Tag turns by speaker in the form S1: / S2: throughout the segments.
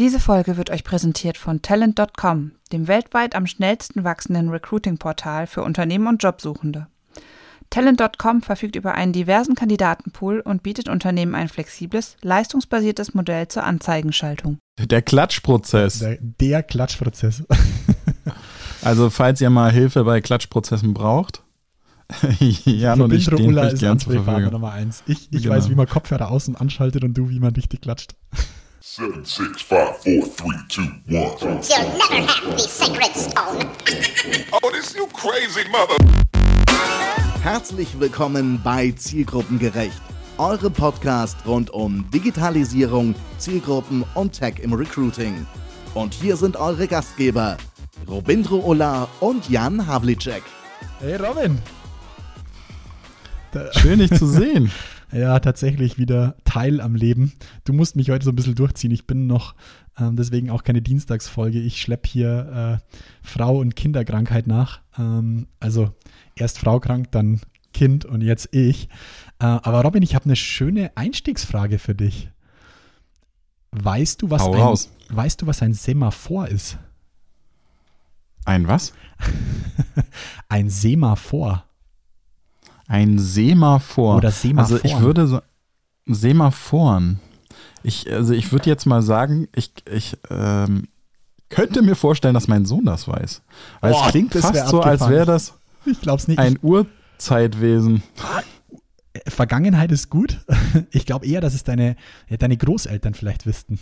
S1: Diese Folge wird euch präsentiert von Talent.com, dem weltweit am schnellsten wachsenden Recruiting-Portal für Unternehmen und Jobsuchende. Talent.com verfügt über einen diversen Kandidatenpool und bietet Unternehmen ein flexibles, leistungsbasiertes Modell zur Anzeigenschaltung.
S2: Der Klatschprozess.
S3: Der, der Klatschprozess.
S2: also, falls ihr mal Hilfe bei Klatschprozessen braucht, Jan und ich stehen
S3: euch gern zur Verfügung. Nummer eins. Ich, ich genau. weiß, wie man Kopfhörer außen anschaltet und du, wie man richtig klatscht. 7, 6, 5, 4, 3, 2, 1. You'll never have the sacred stone.
S4: oh, this you crazy mother.
S5: Herzlich willkommen bei Zielgruppengerecht, eurem Podcast rund um Digitalisierung, Zielgruppen und Tech im Recruiting. Und hier sind eure Gastgeber, Robindro Ola und Jan Havlicek.
S3: Hey Robin.
S2: Schön, dich zu sehen.
S3: Ja, tatsächlich wieder Teil am Leben. Du musst mich heute so ein bisschen durchziehen. Ich bin noch ähm, deswegen auch keine Dienstagsfolge. Ich schleppe hier äh, Frau- und Kinderkrankheit nach. Ähm, also erst Frau krank, dann Kind und jetzt ich. Äh, aber Robin, ich habe eine schöne Einstiegsfrage für dich. Weißt du, was
S2: Hau
S3: ein,
S2: raus.
S3: weißt du, was ein Semaphor ist?
S2: Ein was?
S3: ein Semaphor.
S2: Ein Semaphor.
S3: Oder Semaphoren.
S2: Also ich würde so Semaphoren. Ich, also ich würde jetzt mal sagen, ich, ich ähm, könnte mir vorstellen, dass mein Sohn das weiß. Weil Boah, es klingt fast so, als wäre das
S3: ich glaub's nicht.
S2: ein Urzeitwesen.
S3: Vergangenheit ist gut. Ich glaube eher, dass es deine, deine Großeltern vielleicht wüssten.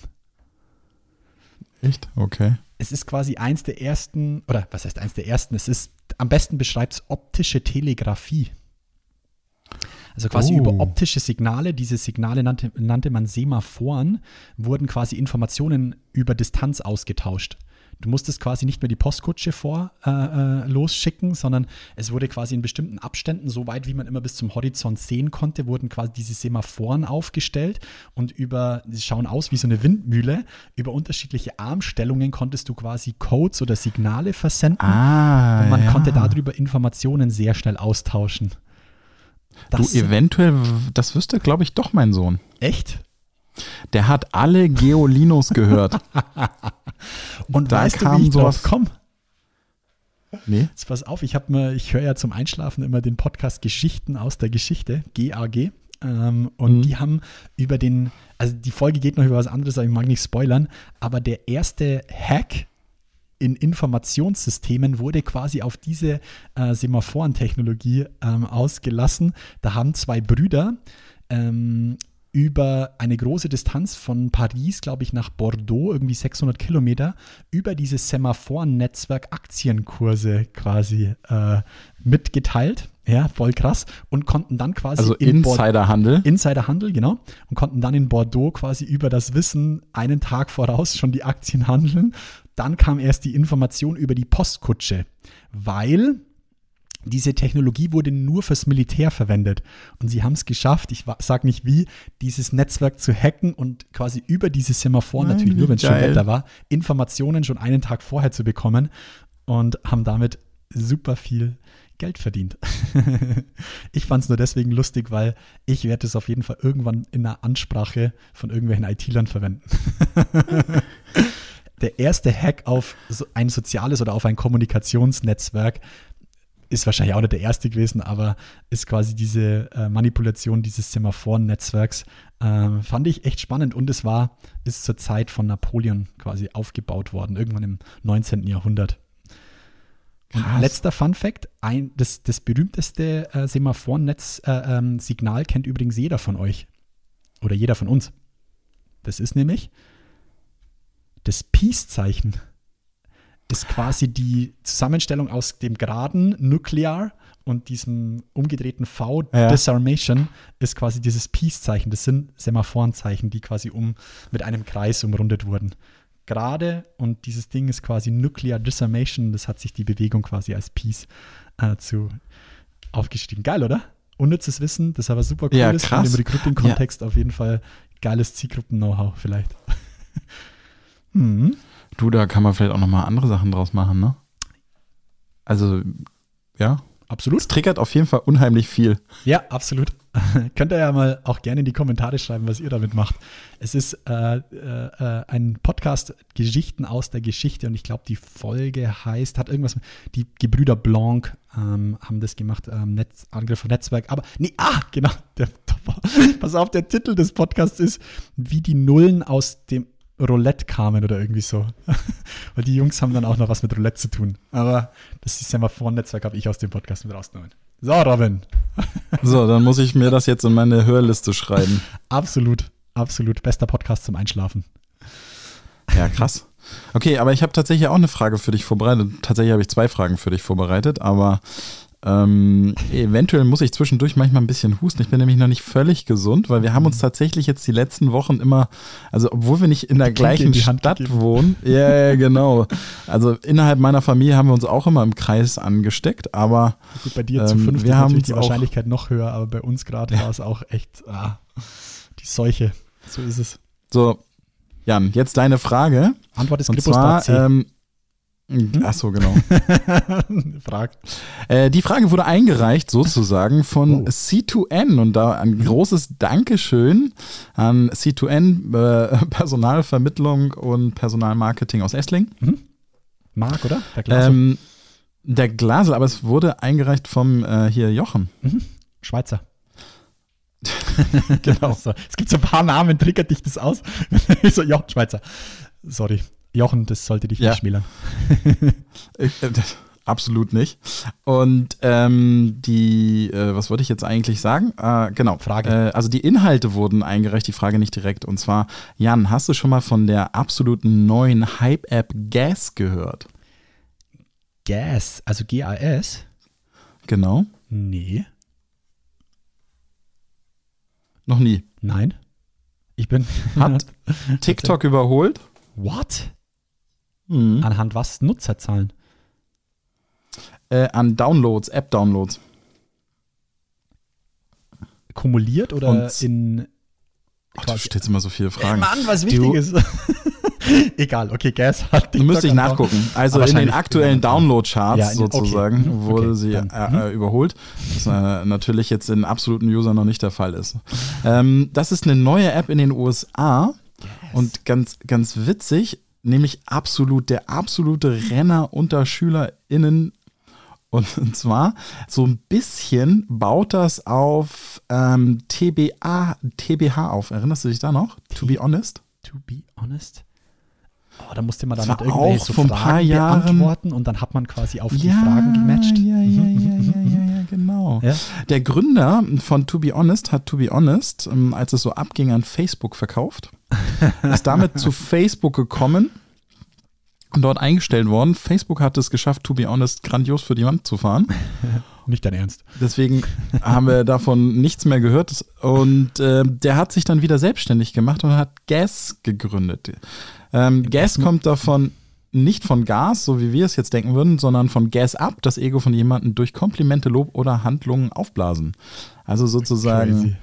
S2: Echt? Okay.
S3: Es ist quasi eins der ersten, oder was heißt eins der ersten? Es ist, am besten beschreibt es optische Telegrafie. Also quasi oh. über optische Signale, diese Signale nannte, nannte man Semaphoren, wurden quasi Informationen über Distanz ausgetauscht. Du musstest quasi nicht mehr die Postkutsche vor äh, äh, losschicken, sondern es wurde quasi in bestimmten Abständen, so weit wie man immer bis zum Horizont sehen konnte, wurden quasi diese Semaphoren aufgestellt und über, sie schauen aus wie so eine Windmühle, über unterschiedliche Armstellungen konntest du quasi Codes oder Signale versenden
S2: ah,
S3: und man
S2: ja.
S3: konnte darüber Informationen sehr schnell austauschen.
S2: Das du, eventuell, das wüsste, glaube ich, doch mein Sohn.
S3: Echt?
S2: Der hat alle Geolinos gehört.
S3: Und da weißt kam du, wie ich sowas. drauf komme?
S2: Nee.
S3: Jetzt pass auf, ich mir, ich höre ja zum Einschlafen immer den Podcast Geschichten aus der Geschichte, GAG. Ähm, und mhm. die haben über den, also die Folge geht noch über was anderes, aber ich mag nicht spoilern, aber der erste Hack in Informationssystemen wurde quasi auf diese äh, Semaphorentechnologie ähm, ausgelassen. Da haben zwei Brüder ähm, über eine große Distanz von Paris, glaube ich, nach Bordeaux, irgendwie 600 Kilometer, über dieses Semaphorennetzwerk Aktienkurse quasi äh, mitgeteilt. Ja, voll krass. Und konnten dann quasi.
S2: Also in Insiderhandel.
S3: Insiderhandel, genau. Und konnten dann in Bordeaux quasi über das Wissen einen Tag voraus schon die Aktien handeln dann kam erst die Information über die Postkutsche, weil diese Technologie wurde nur fürs Militär verwendet. Und sie haben es geschafft, ich sage nicht wie, dieses Netzwerk zu hacken und quasi über diese Semaphore, Nein, natürlich nur wenn es schon Wetter war, Informationen schon einen Tag vorher zu bekommen und haben damit super viel Geld verdient. ich fand es nur deswegen lustig, weil ich werde es auf jeden Fall irgendwann in einer Ansprache von irgendwelchen IT-Lern verwenden. der erste Hack auf ein soziales oder auf ein Kommunikationsnetzwerk ist wahrscheinlich auch nicht der erste gewesen, aber ist quasi diese äh, Manipulation dieses Semaphoren-Netzwerks. Ähm, fand ich echt spannend und es war, ist zur Zeit von Napoleon quasi aufgebaut worden, irgendwann im 19. Jahrhundert. Und letzter Fun Fact: ein, das, das berühmteste äh, Semaphoren-Netz-Signal äh, ähm, kennt übrigens jeder von euch. Oder jeder von uns. Das ist nämlich das Peace-Zeichen ist quasi die Zusammenstellung aus dem geraden Nuclear und diesem umgedrehten V, ja. Disarmation, ist quasi dieses Peace-Zeichen. Das sind Semaphorenzeichen, die quasi um mit einem Kreis umrundet wurden. Gerade und dieses Ding ist quasi Nuclear Disarmation. Das hat sich die Bewegung quasi als Peace äh, zu aufgestiegen. Geil, oder? Unnützes Wissen, das aber super cool
S2: ja,
S3: ist. Und im Recruiting-Kontext ja. auf jeden Fall geiles Zielgruppen-Know-how vielleicht.
S2: Mhm. Du, da kann man vielleicht auch nochmal andere Sachen draus machen, ne? Also, ja.
S3: absolut.
S2: Es triggert auf jeden Fall unheimlich viel.
S3: Ja, absolut. Könnt ihr ja mal auch gerne in die Kommentare schreiben, was ihr damit macht. Es ist äh, äh, ein Podcast Geschichten aus der Geschichte und ich glaube, die Folge heißt, hat irgendwas, die Gebrüder Blanc ähm, haben das gemacht, ähm, Netz, Angriff auf Netzwerk. Aber, nee, ah, genau. Der, pass auf, der Titel des Podcasts ist, wie die Nullen aus dem Roulette kamen oder irgendwie so. Weil die Jungs haben dann auch noch was mit Roulette zu tun. Aber das ist ja mal vor Netzwerk, habe ich aus dem Podcast mit rausgenommen. So, Robin.
S2: So, dann muss ich mir das jetzt in meine Hörliste schreiben.
S3: Absolut, absolut. Bester Podcast zum Einschlafen.
S2: Ja, krass. Okay, aber ich habe tatsächlich auch eine Frage für dich vorbereitet. Tatsächlich habe ich zwei Fragen für dich vorbereitet, aber ähm, eventuell muss ich zwischendurch manchmal ein bisschen husten. Ich bin nämlich noch nicht völlig gesund, weil wir haben uns tatsächlich jetzt die letzten Wochen immer, also obwohl wir nicht in der gleichen in Stadt gegeben. wohnen, ja, yeah, genau. Also innerhalb meiner Familie haben wir uns auch immer im Kreis angesteckt, aber
S3: Gut, bei dir ähm, zu fünf ist natürlich die Wahrscheinlichkeit noch höher, aber bei uns gerade war es auch echt ah, die Seuche. So ist es.
S2: So, Jan, jetzt deine Frage.
S3: Antwort ist Gripus.c. Ähm,
S2: Mhm. Ach so, genau. Frag. Äh, die Frage wurde eingereicht sozusagen von oh. C2N und da ein großes Dankeschön an C2N äh, Personalvermittlung und Personalmarketing aus Essling. Mhm.
S3: Marc, oder? Der Glasel. Ähm,
S2: der Glasel, aber es wurde eingereicht vom äh, hier Jochen. Mhm.
S3: Schweizer. genau. so. Es gibt so ein paar Namen, triggert dich das aus? so, Jochen Schweizer. Sorry. Jochen, das sollte dich ja. nicht schmälern.
S2: Äh, absolut nicht. Und ähm, die, äh, was wollte ich jetzt eigentlich sagen? Äh, genau.
S3: Frage.
S2: Äh, also die Inhalte wurden eingereicht, die Frage nicht direkt. Und zwar, Jan, hast du schon mal von der absoluten neuen Hype-App Gas gehört?
S3: Gas, also G-A-S?
S2: Genau.
S3: Nee.
S2: Noch nie.
S3: Nein. Ich bin.
S2: Hat TikTok überholt?
S3: What? Mhm. Anhand was? Nutzerzahlen?
S2: Äh, an Downloads, App-Downloads.
S3: Kumuliert oder Und in.
S2: Ach, du stellst immer so viele Fragen.
S3: Ey Mann, was wichtig ist. Egal, okay, Gas hat
S2: Du müsste ich nachgucken. Also in den aktuellen Download-Charts ja, sozusagen okay. wurde okay, sie äh, äh, überholt, was äh, natürlich jetzt in absoluten User noch nicht der Fall ist. Ähm, das ist eine neue App in den USA yes. und ganz, ganz witzig nämlich absolut der absolute Renner unter SchülerInnen. Und zwar so ein bisschen baut das auf ähm, TBA, TBH auf. Erinnerst du dich da noch?
S3: To be honest? To be honest? Oh, da musste man dann mit
S2: irgendwelche so Fragen beantworten
S3: und dann hat man quasi auf ja, die Fragen gematcht.
S2: Ja, ja, ja, ja, ja, ja, genau. Ja? Der Gründer von To Be Honest hat To Be Honest, ähm, als es so abging, an Facebook verkauft. ist damit zu Facebook gekommen und dort eingestellt worden. Facebook hat es geschafft, to be honest, grandios für die Wand zu fahren.
S3: Nicht dein Ernst.
S2: Deswegen haben wir davon nichts mehr gehört. Und äh, der hat sich dann wieder selbstständig gemacht und hat Gas gegründet. Ähm, Gas kommt davon nicht von Gas, so wie wir es jetzt denken würden, sondern von Gas up, das Ego von jemandem durch Komplimente, Lob oder Handlungen aufblasen. Also sozusagen.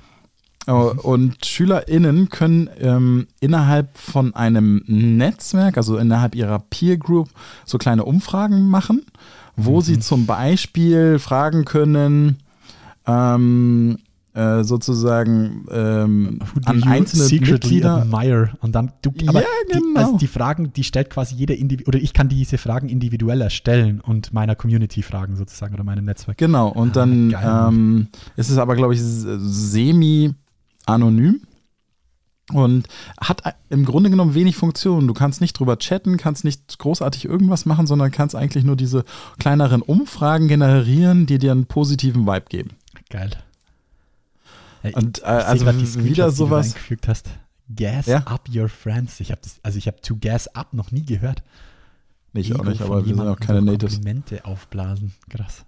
S2: Oh, und SchülerInnen können ähm, innerhalb von einem Netzwerk, also innerhalb ihrer Peer Group, so kleine Umfragen machen, wo mhm. sie zum Beispiel fragen können, ähm, äh, sozusagen ähm, an einzelne Mitglieder.
S3: Admire. Und dann du,
S2: aber ja, genau.
S3: die, also die Fragen, die stellt quasi jeder Individu oder ich kann diese Fragen individuell erstellen und meiner Community fragen sozusagen oder meinem Netzwerk.
S2: Genau. Und ah, dann ähm, ist es aber glaube ich semi anonym und hat im Grunde genommen wenig Funktionen. Du kannst nicht drüber chatten, kannst nicht großartig irgendwas machen, sondern kannst eigentlich nur diese kleineren Umfragen generieren, die dir einen positiven Vibe geben.
S3: Geil.
S2: Und äh, also grad, wieder sowas.
S3: eingefügt hast. Gas ja? up your friends. Ich habe das, also ich habe to gas up noch nie gehört.
S2: Ich auch nicht, aber wir sind auch keine Natives.
S3: Komplimente aufblasen. Krass.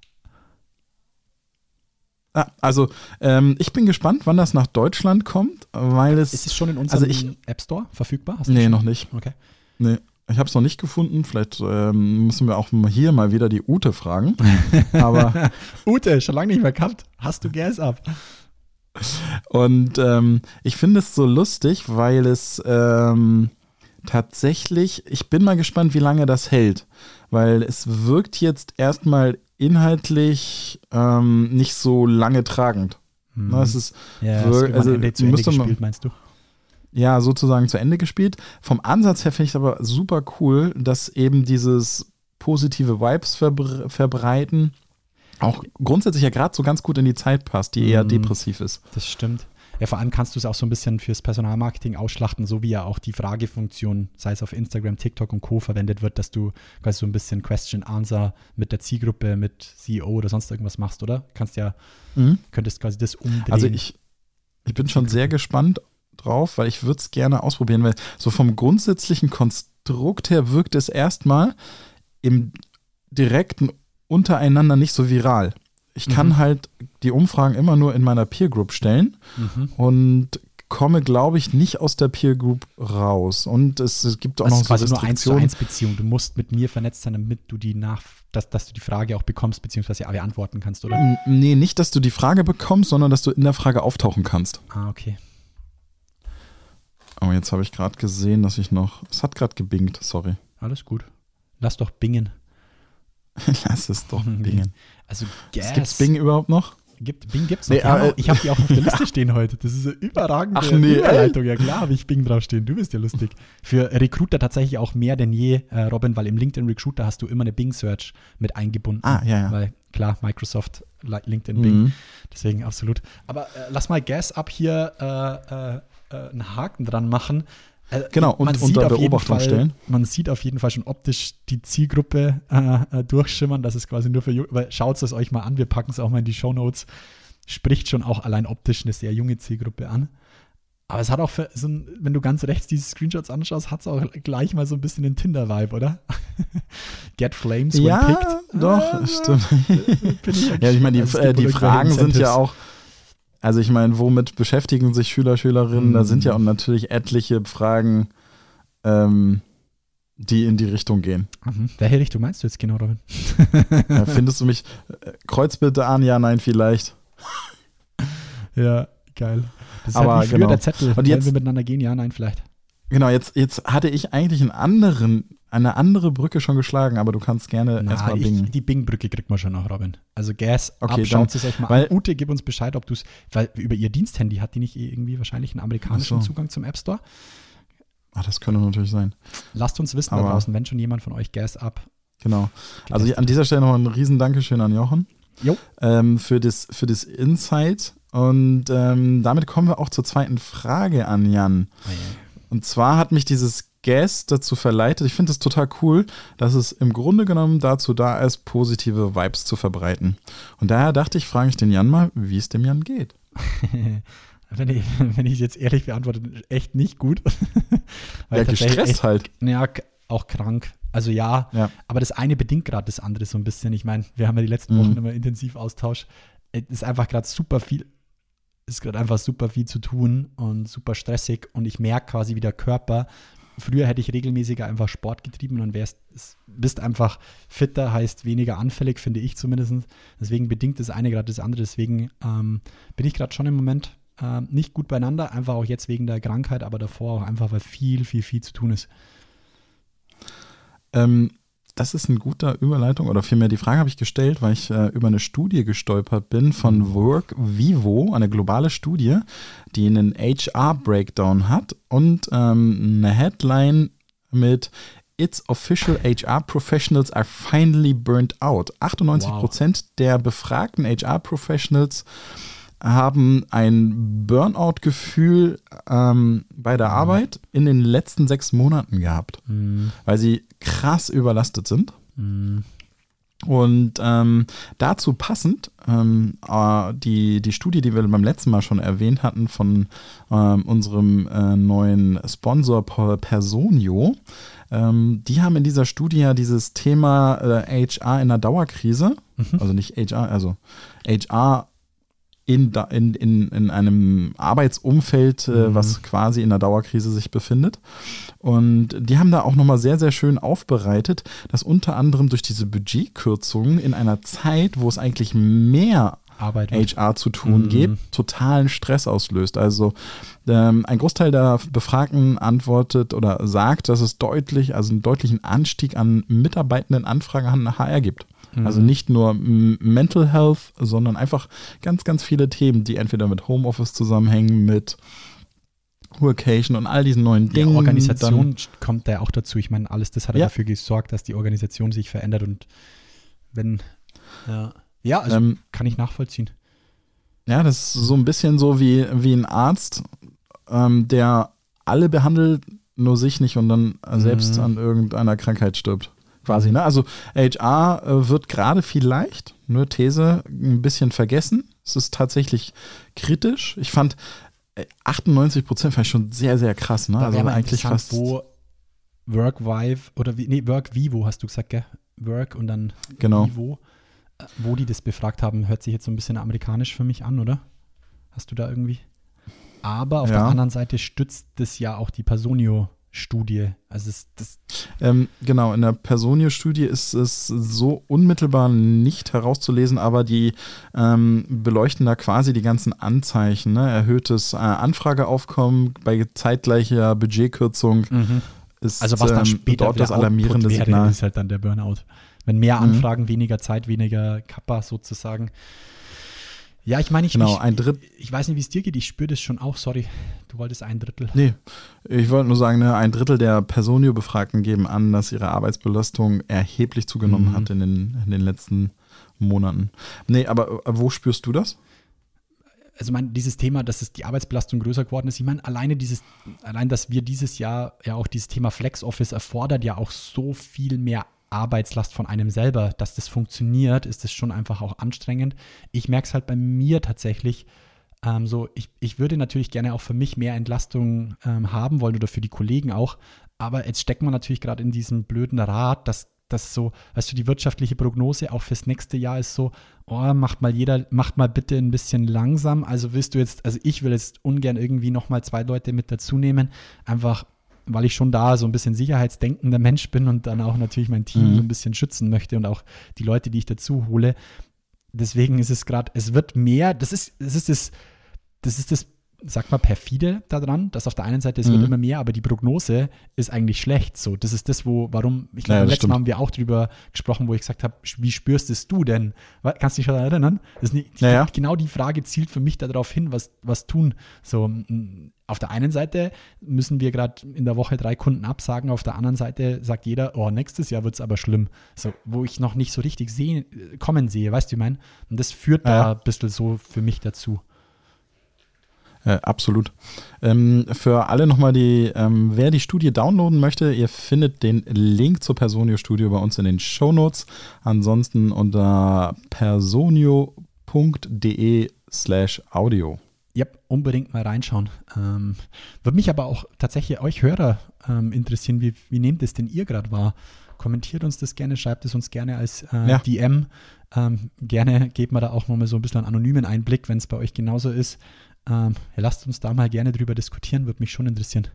S2: Ah, also ähm, ich bin gespannt, wann das nach Deutschland kommt, weil es.
S3: Ist es schon in unserem also ich, App Store verfügbar?
S2: Hast nee, noch nicht.
S3: Okay.
S2: Nee. Ich habe es noch nicht gefunden. Vielleicht ähm, müssen wir auch hier mal wieder die Ute fragen. Aber
S3: Ute, schon lange nicht mehr gehabt. Hast du Gas ab?
S2: Und ähm, ich finde es so lustig, weil es ähm, tatsächlich, ich bin mal gespannt, wie lange das hält. Weil es wirkt jetzt erstmal inhaltlich ähm, nicht so lange tragend.
S3: Mhm.
S2: Na, es ist
S3: ja,
S2: wir- also,
S3: Ende zu Ende
S2: müsste man-
S3: gespielt, meinst du?
S2: ja sozusagen zu Ende gespielt. Vom Ansatz her finde ich es aber super cool, dass eben dieses positive Vibes verbre verbreiten auch grundsätzlich ja gerade so ganz gut in die Zeit passt, die eher
S3: Mhm.
S2: depressiv ist.
S3: Das stimmt. Ja, vor allem kannst du es auch so ein bisschen fürs Personalmarketing ausschlachten, so wie ja auch die Fragefunktion, sei es auf Instagram, TikTok und Co. verwendet wird, dass du quasi so ein bisschen Question Answer mit der Zielgruppe, mit CEO oder sonst irgendwas machst, oder? Kannst ja, könntest quasi das umdrehen.
S2: Also ich, ich bin schon sehr gespannt drauf, weil ich würde es gerne ausprobieren, weil so vom grundsätzlichen Konstrukt her wirkt es erstmal im direkten untereinander nicht so viral. Ich kann
S3: Mhm.
S2: halt die Umfragen immer nur in meiner Peer Group stellen
S3: Mhm.
S2: und komme, glaube ich, nicht aus der Peer Group raus. Und es, es gibt auch
S3: Das
S2: noch
S3: ist quasi
S2: so
S3: nur eins zu eins Beziehung. Du musst mit mir vernetzt sein, damit du die nach, dass, dass du die Frage auch bekommst, beziehungsweise ja, beantworten kannst, oder?
S2: N- Nee, nicht, dass du die Frage bekommst, sondern dass du in der Frage auftauchen kannst.
S3: Ah, okay.
S2: Oh, jetzt habe ich gerade gesehen, dass ich noch. Es hat gerade gebingt, sorry.
S3: Alles gut. Lass doch bingen.
S2: Lass es doch bingen.
S3: Also,
S2: Es
S3: Gas.
S2: Gibt's Bing überhaupt noch?
S3: Gibt, Bing gibt's noch.
S2: Nee,
S3: ja,
S2: aber-
S3: ich habe die auch auf der Liste stehen heute. Das ist eine überragende
S2: Ach nee,
S3: Überleitung. Ja klar habe ich Bing draufstehen. Du bist ja lustig. Für Recruiter tatsächlich auch mehr denn je, äh, Robin, weil im LinkedIn Recruiter hast du immer eine Bing-Search mit eingebunden.
S2: Ah, ja, ja.
S3: Weil klar, Microsoft, Li- LinkedIn, Bing.
S2: Mhm.
S3: Deswegen absolut. Aber äh, lass mal Gas ab hier äh, äh, äh, einen Haken dran machen. Äh,
S2: Genau, und
S3: man sieht
S2: unter
S3: auf jeden
S2: Beobachtung
S3: Fall,
S2: stellen.
S3: Man sieht auf jeden Fall schon optisch die Zielgruppe äh, äh, durchschimmern. Das ist quasi nur für Ju- weil Schaut es euch mal an. Wir packen es auch mal in die Shownotes. Spricht schon auch allein optisch eine sehr junge Zielgruppe an. Aber es hat auch, für so ein, wenn du ganz rechts diese Screenshots anschaust, hat es auch gleich mal so ein bisschen den Tinder-Vibe, oder? Get Flames when
S2: Ja,
S3: picked.
S2: doch,
S3: Ah,
S2: stimmt.
S3: ich
S2: Ja, ich meine, die, äh, die Fragen sind ja auch. Also ich meine, womit beschäftigen sich Schüler, Schülerinnen? Da sind ja auch natürlich etliche Fragen, ähm, die in die Richtung gehen.
S3: Mhm. Welche Richtung meinst du jetzt genau, Robin?
S2: Findest du mich? Äh, Kreuz bitte an, ja, nein, vielleicht.
S3: Ja, geil. Das ist
S2: Aber
S3: halt wie früher
S2: genau.
S3: der Zettel.
S2: Und
S3: Wollen
S2: jetzt-
S3: wir miteinander gehen? Ja, nein, vielleicht.
S2: Genau, jetzt, jetzt hatte ich eigentlich einen anderen, eine andere Brücke schon geschlagen, aber du kannst gerne erstmal bingen.
S3: die Bing-Brücke kriegt man schon noch, Robin. Also Gas,
S2: Okay,
S3: ab, schaut es euch mal
S2: weil-
S3: an. Ute, gib uns Bescheid, ob du es, weil über ihr Diensthandy hat die nicht irgendwie wahrscheinlich einen amerikanischen
S2: so.
S3: Zugang zum App Store.
S2: Ach, das könnte natürlich sein.
S3: Lasst uns wissen da
S2: Aber-
S3: draußen, wenn schon jemand von euch Gas ab.
S2: Genau. Also an dieser Stelle noch ein riesen Dankeschön an Jochen
S3: Jo.
S2: ähm, für, das, für das Insight. Und ähm, damit kommen wir auch zur zweiten Frage an Jan. Und zwar hat mich dieses Guest dazu verleitet, ich finde es total cool, dass es im Grunde genommen dazu da ist, positive Vibes zu verbreiten. Und daher dachte ich, frage ich den Jan mal, wie es dem Jan geht.
S3: wenn, ich, wenn ich jetzt ehrlich beantworte, echt nicht gut. Weil
S2: Ja, gestresst
S3: echt-
S2: halt.
S3: Ja, auch krank. Also ja,
S2: Ja.
S3: aber das eine bedingt gerade das andere so ein bisschen. Ich meine, wir haben ja die letzten
S2: Mhm.
S3: Wochen immer intensiv Austausch. Es ist einfach gerade super viel, ist gerade einfach super viel zu tun und super stressig und ich merke quasi, wie der Körper. Früher hätte ich regelmäßiger einfach Sport getrieben und wärst, bist einfach fitter, heißt weniger anfällig, finde ich zumindest. Deswegen bedingt das eine gerade das andere. Deswegen ähm, bin ich gerade schon im Moment ähm, nicht gut beieinander, einfach auch jetzt wegen der Krankheit, aber davor auch einfach, weil viel, viel, viel zu tun ist.
S2: Ähm, das ist eine gute Überleitung oder vielmehr die Frage habe ich gestellt, weil ich äh, über eine Studie gestolpert bin von Work Vivo, eine globale Studie, die einen HR-Breakdown hat und ähm, eine Headline mit It's official HR professionals are finally burnt out. 98 Prozent der befragten HR Professionals haben ein Burnout-Gefühl ähm, bei der Arbeit in den letzten sechs Monaten gehabt, weil sie krass überlastet sind. Und ähm, dazu passend, ähm, äh, die, die Studie, die wir beim letzten Mal schon erwähnt hatten, von ähm, unserem äh, neuen Sponsor Per- Personio, ähm, die haben in dieser Studie ja dieses Thema äh, HR in der Dauerkrise, also nicht HR, also HR in, in, in, in einem Arbeitsumfeld, äh, was quasi in der Dauerkrise sich befindet. Und die haben da auch nochmal sehr, sehr schön aufbereitet, dass unter anderem durch diese Budgetkürzungen in einer Zeit, wo es eigentlich mehr
S3: Arbeit.
S2: HR zu tun
S3: Mhm.
S2: gibt, totalen Stress auslöst. Also ähm, ein Großteil der Befragten antwortet oder sagt, dass es deutlich, also einen deutlichen Anstieg an mitarbeitenden Anfragen an HR gibt. Also nicht nur Mental Health, sondern einfach ganz, ganz viele Themen, die entweder mit Homeoffice zusammenhängen, mit Workation und all diesen neuen
S3: Die
S2: Dingen.
S3: Organisation kommt da ja auch dazu. Ich meine, alles das hat ja dafür gesorgt, dass die Organisation sich verändert und wenn. Ja, ja also
S2: Ähm,
S3: kann ich nachvollziehen.
S2: Ja, das ist so ein bisschen so wie, wie ein Arzt, ähm, der alle behandelt, nur sich nicht und dann selbst
S3: Mhm.
S2: an irgendeiner Krankheit stirbt. Quasi, ne? Also HR äh, wird gerade vielleicht, nur These, ein bisschen vergessen. Es ist tatsächlich kritisch. Ich fand äh, 98 Prozent fand ich schon sehr, sehr krass, ne? Also eigentlich fast.
S3: wo Work Vive oder wie, nee, Work Vivo hast du gesagt, gell? Work und dann
S2: Genau.
S3: Vivo. Äh, Wo die das befragt haben, hört sich jetzt so ein bisschen amerikanisch für mich an, oder? Hast du da irgendwie? Aber auf
S2: Ja.
S3: der anderen Seite stützt das ja auch die Personio-Studie. Also es, das,
S2: Ähm, genau, in der Personio-Studie ist es so unmittelbar nicht herauszulesen, aber die ähm, beleuchten da quasi die ganzen Anzeichen. Ne? Erhöhtes äh, Anfrageaufkommen bei zeitgleicher Budgetkürzung ist
S3: also was dann
S2: ähm,
S3: später
S2: dort das
S3: der Output
S2: alarmierende
S3: wäre,
S2: Signal.
S3: ist halt dann der Burnout. Wenn mehr
S2: Mhm.
S3: Anfragen, weniger Zeit, weniger Kappa sozusagen. Ja, ich meine, ich,
S2: Genau,
S3: ich,
S2: ein Dritt-
S3: ich weiß nicht, wie es dir geht, ich spüre das schon auch, sorry, du wolltest ein Drittel.
S2: Nee, ich wollte nur sagen, ne, ein Drittel der Personio-Befragten geben an, dass ihre Arbeitsbelastung erheblich zugenommen
S3: Mhm.
S2: hat in den, in den letzten Monaten. Nee, aber äh, wo spürst du das?
S3: also mein, dieses Thema, dass es die Arbeitsbelastung größer geworden ist, ich meine, alleine dieses, allein, dass wir dieses Jahr ja auch dieses Thema Flex Office erfordert ja auch so viel mehr Arbeitslast von einem selber, dass das funktioniert, ist das schon einfach auch anstrengend. Ich merke es halt bei mir tatsächlich, ähm, so, ich, ich würde natürlich gerne auch für mich mehr Entlastung ähm, haben wollen oder für die Kollegen auch, aber jetzt steckt man natürlich gerade in diesem blöden Rad, dass das so, weißt du, die wirtschaftliche Prognose auch fürs nächste Jahr ist so, oh, macht mal jeder, macht mal bitte ein bisschen langsam. Also willst du jetzt, also ich will jetzt ungern irgendwie nochmal zwei Leute mit dazu nehmen, einfach weil ich schon da so ein bisschen sicherheitsdenkender Mensch bin und dann auch natürlich mein Team
S2: Mhm.
S3: so ein bisschen schützen möchte und auch die Leute, die ich dazu hole. Deswegen ist es gerade, es wird mehr, das ist, das ist das, das ist das, sag mal, perfide daran, dass auf der einen Seite es wird
S2: Mhm.
S3: immer mehr, aber die Prognose ist eigentlich schlecht. So, das ist das, wo, warum, ich glaube,
S2: Ja,
S3: letzten Mal haben wir auch drüber gesprochen, wo ich gesagt habe, wie spürst es du denn? Kannst du dich daran erinnern? Das ist nicht,
S2: Ja, ja.
S3: Genau die Frage zielt für mich darauf hin, was, was tun. So, auf der einen Seite müssen wir gerade in der Woche drei Kunden absagen, auf der anderen Seite sagt jeder, oh, nächstes Jahr wird es aber schlimm. So, wo ich noch nicht so richtig sehen, kommen sehe, weißt du, wie ich meine? Und das führt da ein bisschen so für mich dazu.
S2: Äh, absolut. Ähm, für alle nochmal die, ähm, wer die Studie downloaden möchte, ihr findet den Link zur Personio-Studie bei uns in den Shownotes. Ansonsten unter personio.de slash audio.
S3: Ja, unbedingt mal reinschauen. Ähm, Würde mich aber auch tatsächlich euch Hörer ähm, interessieren, wie, wie nehmt es denn ihr gerade wahr? Kommentiert uns das gerne, schreibt es uns gerne als äh,
S2: Ja.
S3: DM. Ähm, gerne gebt mir da auch nochmal so ein bisschen einen anonymen Einblick, wenn es bei euch genauso ist. Ähm, ja, lasst uns da mal gerne drüber diskutieren, würde mich schon interessieren.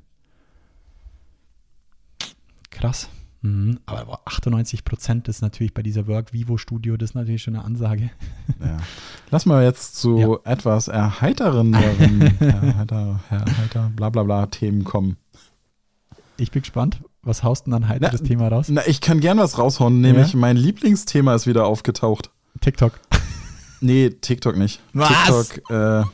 S3: Krass. Mhm. Aber 98 Prozent ist natürlich bei dieser Work Vivo Studio, das ist natürlich schon eine Ansage.
S2: Ja. Lass mal jetzt zu etwas erheiterenderen, erheiter, erheiter, bla bla bla Themen kommen.
S3: Ich bin gespannt. Was haust denn an heiteres
S2: Na,
S3: Thema raus?
S2: Na, ich kann gern was raushauen, nämlich
S3: Ja?
S2: mein Lieblingsthema ist wieder aufgetaucht.
S3: TikTok.
S2: Nee, TikTok nicht.
S3: Was?
S2: TikTok, äh,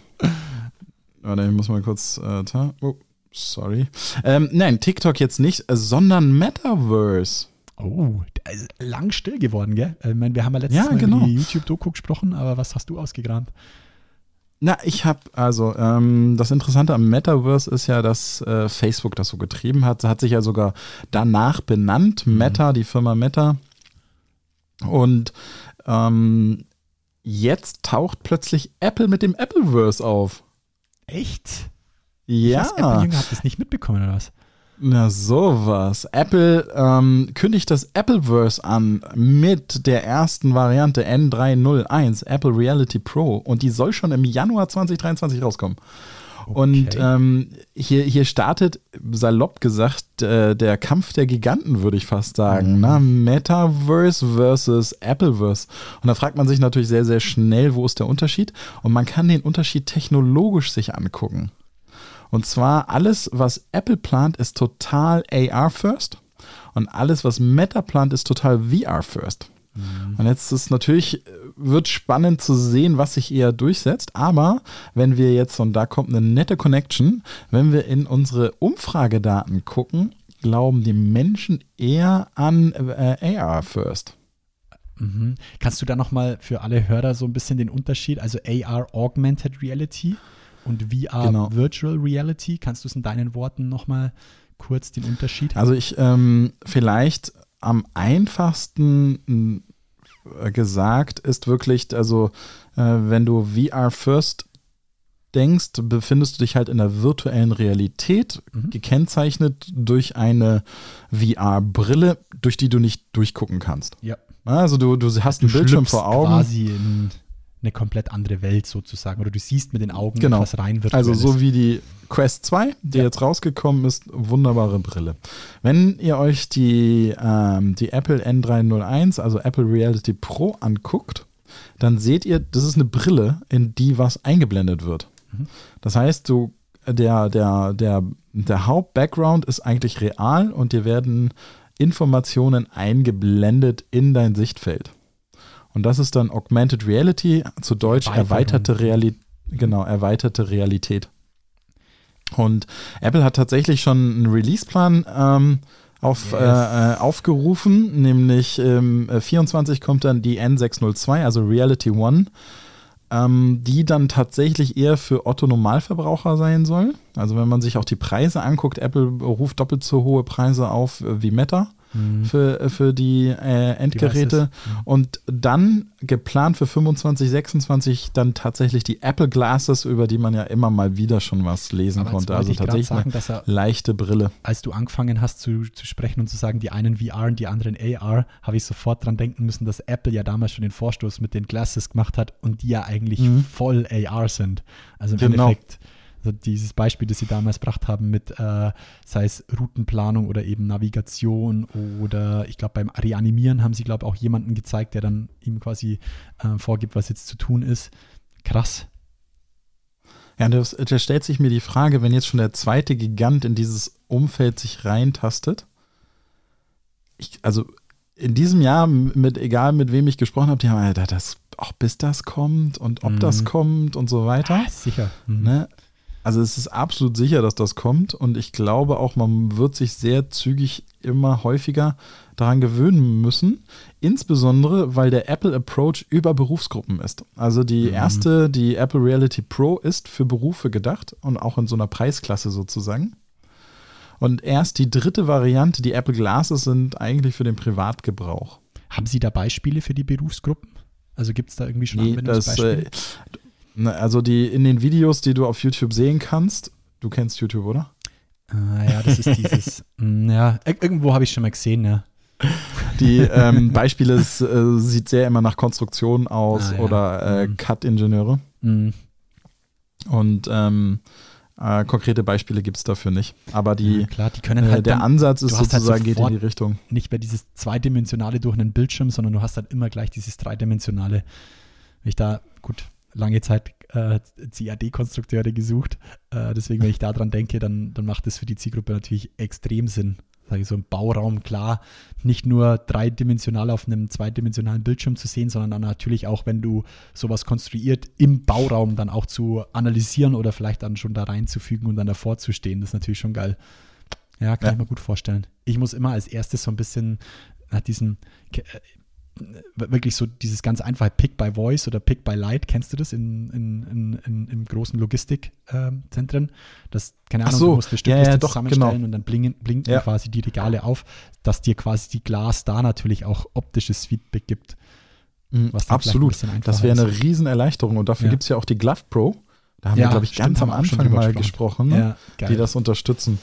S2: warte, ich muss mal kurz, äh, oh, sorry. Ähm, nein, TikTok jetzt nicht, äh, sondern Metaverse.
S3: Oh, ist lang still geworden, gell? Ich meine, wir haben ja letztes
S2: Ja,
S3: Mal
S2: genau.
S3: über die YouTube-Doku gesprochen, aber was hast du ausgegraben?
S2: Na, ich habe, also, ähm, das Interessante am Metaverse ist ja, dass äh, Facebook das so getrieben hat. Hat sich ja sogar danach benannt, Meta, die Firma Meta. Und ähm, jetzt taucht plötzlich Apple mit dem Appleverse auf.
S3: Echt?
S2: Ja.
S3: Was, Apple-Jünger hat das nicht mitbekommen, oder was?
S2: Na sowas. Apple ähm, kündigt das Appleverse an mit der ersten Variante N301, Apple Reality Pro. Und die soll schon im Januar 2023 rauskommen. Und ähm, hier, hier startet, salopp gesagt, äh, der Kampf der Giganten, würde ich fast sagen.
S3: Mhm.
S2: Na, Metaverse versus Appleverse. Und da fragt man sich natürlich sehr, sehr schnell, wo ist der Unterschied? Und man kann den Unterschied technologisch sich angucken. Und zwar alles, was Apple plant, ist total AR first. Und alles, was Meta plant, ist total VR first. Und jetzt ist natürlich, äh, wird spannend zu sehen, was sich eher durchsetzt. Aber wenn wir jetzt, und da kommt eine nette Connection, wenn wir in unsere Umfragedaten gucken, glauben die Menschen eher an äh, AR First.
S3: Mhm. Kannst du da nochmal für alle Hörer so ein bisschen den Unterschied, also AR Augmented Reality und VR
S2: Genau.
S3: Virtual Reality, kannst du es in deinen Worten nochmal kurz den Unterschied?
S2: Also ich ähm, vielleicht am einfachsten gesagt ist wirklich, also äh, wenn du VR First denkst, befindest du dich halt in der virtuellen Realität,
S3: Mhm.
S2: gekennzeichnet durch eine VR-Brille, durch die du nicht durchgucken kannst.
S3: Ja.
S2: Also du, du hast
S3: Du
S2: einen Bildschirm vor Augen.
S3: quasi in eine komplett andere Welt sozusagen. Oder du siehst mit den Augen
S2: Genau.
S3: etwas rein wird.
S2: Also so wie die Quest 2, die
S3: Ja.
S2: jetzt rausgekommen ist, wunderbare Brille. Wenn ihr euch die, ähm, die Apple N301, also Apple Reality Pro anguckt, dann seht ihr, das ist eine Brille, in die was eingeblendet wird. Das heißt, du, der, der, der, der Haupt-Background ist eigentlich real und dir werden Informationen eingeblendet in dein Sichtfeld. Und das ist dann Augmented Reality, zu Deutsch erweiterte Realität. Genau, erweiterte Realität. Und Apple hat tatsächlich schon einen Release-Plan ähm, auf,
S3: Yes.
S2: äh, äh, aufgerufen, nämlich ähm, äh, 24 kommt dann die N602, also Reality One, ähm, die dann tatsächlich eher für Otto-Normalverbraucher sein soll. Also wenn man sich auch die Preise anguckt, Apple ruft doppelt so hohe Preise auf äh, wie Meta für, für die äh, Endgeräte.
S3: Devices.
S2: Und dann geplant für 25, 26 dann tatsächlich die Apple Glasses, über die man ja immer mal wieder schon was lesen
S3: Aber
S2: konnte. Also tatsächlich
S3: sagen, er
S2: leichte Brille.
S3: als du angefangen hast zu, zu sprechen und zu sagen, die einen VR und die anderen AR, habe ich sofort dran denken müssen, dass Apple ja damals schon den Vorstoß mit den Glasses gemacht hat und die ja eigentlich
S2: Mhm.
S3: voll AR sind. Also im
S2: Genau.
S3: Endeffekt, also dieses Beispiel, das sie damals gebracht haben mit, äh, sei es Routenplanung oder eben Navigation oder ich glaube beim Reanimieren haben sie, glaube ich, auch jemanden gezeigt, der dann ihm quasi äh, vorgibt, was jetzt zu tun ist. Krass.
S2: Ja, und das, da stellt sich mir die Frage, wenn jetzt schon der zweite Gigant in dieses Umfeld sich reintastet. Ich, also in diesem Jahr, mit egal mit wem ich gesprochen habe, die haben Alter, das, auch bis das kommt und ob
S3: Mhm.
S2: das kommt und so weiter.
S3: Ah, sicher. Mhm.
S2: Ne? Also es ist absolut sicher, dass das kommt und ich glaube auch, man wird sich sehr zügig immer häufiger daran gewöhnen müssen, insbesondere weil der Apple Approach über Berufsgruppen ist. Also die erste, die Apple Reality Pro ist für Berufe gedacht und auch in so einer Preisklasse sozusagen. Und erst die dritte Variante, die Apple Glasses, sind eigentlich für den Privatgebrauch.
S3: Haben Sie da Beispiele für die Berufsgruppen? Also gibt es da irgendwie schon
S2: Nee, das,
S3: Anwendungsbeispiele?
S2: äh, ne, also die in den Videos, die du auf YouTube sehen kannst, du kennst YouTube, oder?
S3: Ah, ja, das ist dieses. mm, ja, ir- irgendwo habe ich schon mal gesehen, ja.
S2: Die ähm, Beispiele es, äh, sieht sehr immer nach Konstruktion aus
S3: Ah, ja.
S2: oder äh,
S3: Mhm.
S2: Cut-Ingenieure.
S3: Mm,
S2: Und ähm, äh, konkrete Beispiele gibt es dafür nicht. Aber die,
S3: ja, klar, die können
S2: äh,
S3: halt
S2: der
S3: dann
S2: Ansatz ist
S3: halt
S2: sozusagen, geht in die Richtung.
S3: nicht mehr dieses zweidimensionale durch einen Bildschirm, sondern du hast dann immer gleich dieses dreidimensionale. Wenn ich da, gut, lange Zeit äh, CAD-Konstrukteure gesucht, äh, deswegen, wenn ich da dran denke, dann, dann macht das für die Zielgruppe natürlich extrem Sinn. Sage ich so, im Bauraum klar, nicht nur dreidimensional auf einem zweidimensionalen Bildschirm zu sehen, sondern dann natürlich auch, wenn du sowas konstruiert, im Bauraum dann auch zu analysieren oder vielleicht dann schon da reinzufügen und dann davor zu stehen. Das ist natürlich schon geil. Ja, kann
S2: Ja.
S3: ich mir gut vorstellen. Ich muss immer als erstes so ein bisschen nach diesem wirklich so dieses ganz einfache Pick by Voice oder Pick by Light, kennst du das in, in, in, in, großen Logistikzentren? das, keine Ahnung,
S2: so,
S3: du musst eine
S2: ja,
S3: Stückliste
S2: ja, doch,
S3: zusammenstellen
S2: genau.
S3: und dann blinken, blinken
S2: Ja.
S3: quasi die Regale auf, dass dir quasi die Glas da natürlich auch optisches Feedback gibt.
S2: Mhm, absolut. Das wäre eine. Riesenerleichterung. Und dafür
S3: Ja.
S2: gibt es ja auch die Glove Pro. Da haben
S3: Ja,
S2: wir, glaube ich,
S3: stimmt,
S2: ganz am Anfang mal
S3: gesprochen.
S2: ne?
S3: Ja,
S2: die das unterstützen.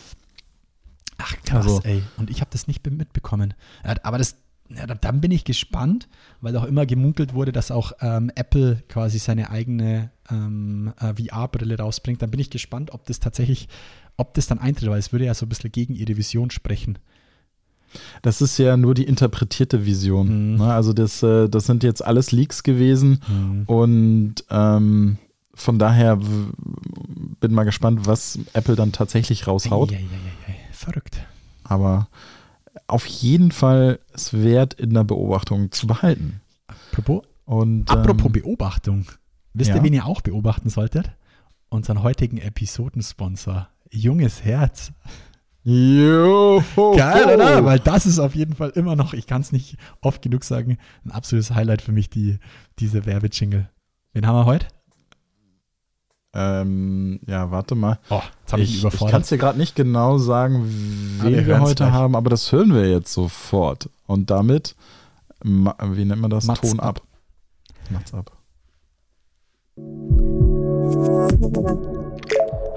S3: Ach krass,
S2: Also-
S3: ey. Und ich habe das nicht be- mitbekommen. Ja, aber das, ja, da- dann bin ich gespannt, weil auch immer gemunkelt wurde, dass auch ähm, Apple quasi seine eigene ähm, äh, VR-Brille rausbringt. Dann bin ich gespannt, ob das tatsächlich, ob das dann eintritt, weil es würde ja so ein bisschen gegen ihre Vision sprechen.
S2: Das ist ja nur die interpretierte Vision.
S3: Mhm.
S2: Ne? Also das, äh, das sind jetzt alles Leaks gewesen und ähm, von daher bin mal gespannt, was Apple dann tatsächlich raushaut.
S3: Ei, ei, ei. Verrückt.
S2: Aber auf jeden Fall es wert, in der Beobachtung zu behalten.
S3: Apropos,
S2: Und,
S3: apropos
S2: ähm,
S3: Beobachtung. Wisst
S2: ja.
S3: ihr, wen ihr auch beobachten solltet? Unseren heutigen Episodensponsor. Junges Herz.
S2: Jo,
S3: Geil, oder? Weil das ist auf jeden Fall immer noch, ich kann es nicht oft genug sagen, ein absolutes Highlight für mich, die, diese Werbejingle. Wen haben wir heute?
S2: Ähm, ja, warte mal.
S3: Oh, jetzt habe ich,
S2: Ich, ich kann es dir gerade nicht genau sagen,
S3: Ah, wir
S2: wen wir
S3: hören's
S2: heute
S3: gleich.
S2: haben, aber das hören wir jetzt sofort. Und damit, wie nennt man das?
S3: Macht's
S2: Ton
S3: ab.
S2: ab. Macht's ab.